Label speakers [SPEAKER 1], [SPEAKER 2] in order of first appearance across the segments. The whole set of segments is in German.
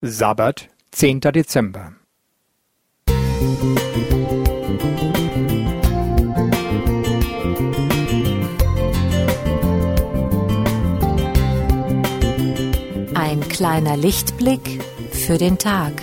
[SPEAKER 1] Sabbat, zehnter Dezember.
[SPEAKER 2] Ein kleiner Lichtblick für den Tag.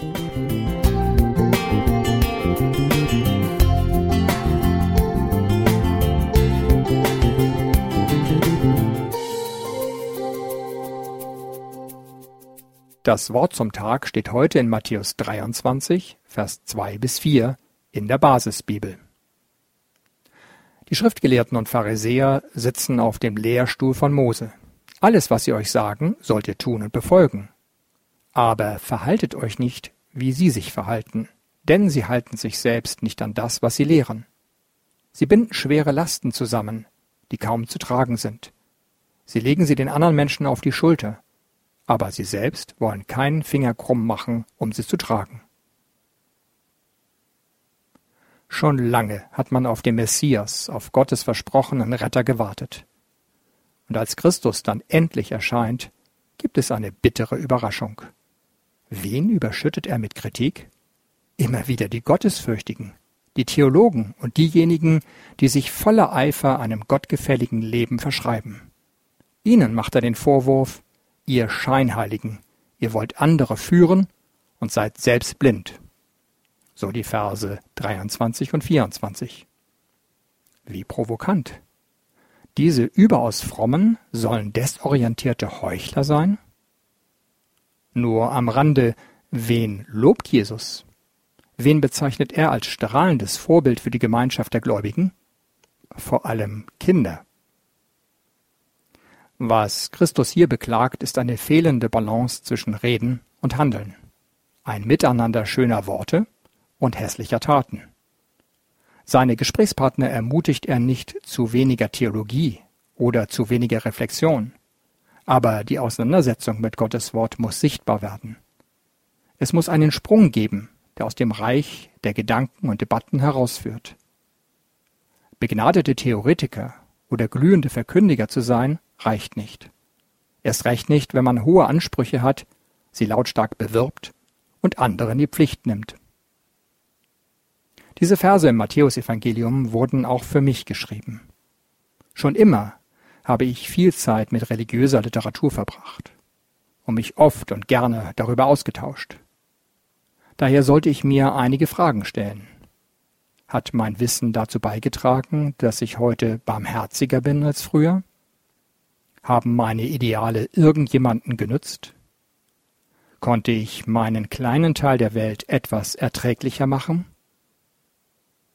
[SPEAKER 1] Das Wort zum Tag steht heute in Matthäus 23, Vers 2 bis 4 in der Basisbibel. Die Schriftgelehrten und Pharisäer sitzen auf dem Lehrstuhl von Mose. Alles, was sie euch sagen, sollt ihr tun und befolgen. Aber verhaltet euch nicht, wie sie sich verhalten, denn sie halten sich selbst nicht an das, was sie lehren. Sie binden schwere Lasten zusammen, die kaum zu tragen sind. Sie legen sie den anderen Menschen auf die Schulter, aber sie selbst wollen keinen Finger krumm machen, um sie zu tragen. Schon lange hat man auf den Messias, auf Gottes versprochenen Retter gewartet. Und als Christus dann endlich erscheint, gibt es eine bittere Überraschung. Wen überschüttet er mit Kritik? Immer wieder die Gottesfürchtigen, die Theologen und diejenigen, die sich voller Eifer einem gottgefälligen Leben verschreiben. Ihnen macht er den Vorwurf, ihr Scheinheiligen, ihr wollt andere führen und seid selbst blind. So die Verse 23 und 24. Wie provokant. Diese überaus frommen sollen desorientierte Heuchler sein? Nur am Rande, wen lobt Jesus? Wen bezeichnet er als strahlendes Vorbild für die Gemeinschaft der Gläubigen? Vor allem Kinder. Was Christus hier beklagt, ist eine fehlende Balance zwischen Reden und Handeln, ein Miteinander schöner Worte und hässlicher Taten. Seine Gesprächspartner ermutigt er nicht zu weniger Theologie oder zu weniger Reflexion, aber die Auseinandersetzung mit Gottes Wort muss sichtbar werden. Es muss einen Sprung geben, der aus dem Reich der Gedanken und Debatten herausführt. Begnadete Theoretiker oder glühende Verkündiger zu sein, reicht nicht. Erst recht nicht, wenn man hohe Ansprüche hat, sie lautstark bewirbt und andere in die Pflicht nimmt. Diese Verse im Matthäusevangelium wurden auch für mich geschrieben. Schon immer habe ich viel Zeit mit religiöser Literatur verbracht und mich oft und gerne darüber ausgetauscht. Daher sollte ich mir einige Fragen stellen. Hat mein Wissen dazu beigetragen, dass ich heute barmherziger bin als früher? Haben meine Ideale irgendjemanden genützt? Konnte ich meinen kleinen Teil der Welt etwas erträglicher machen?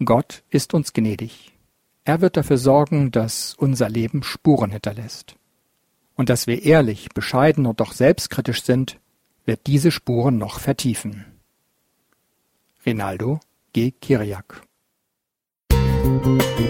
[SPEAKER 1] Gott ist uns gnädig. Er wird dafür sorgen, dass unser Leben Spuren hinterlässt. Und dass wir ehrlich, bescheiden und doch selbstkritisch sind, wird diese Spuren noch vertiefen. Rinaldo G. Kiriak Musik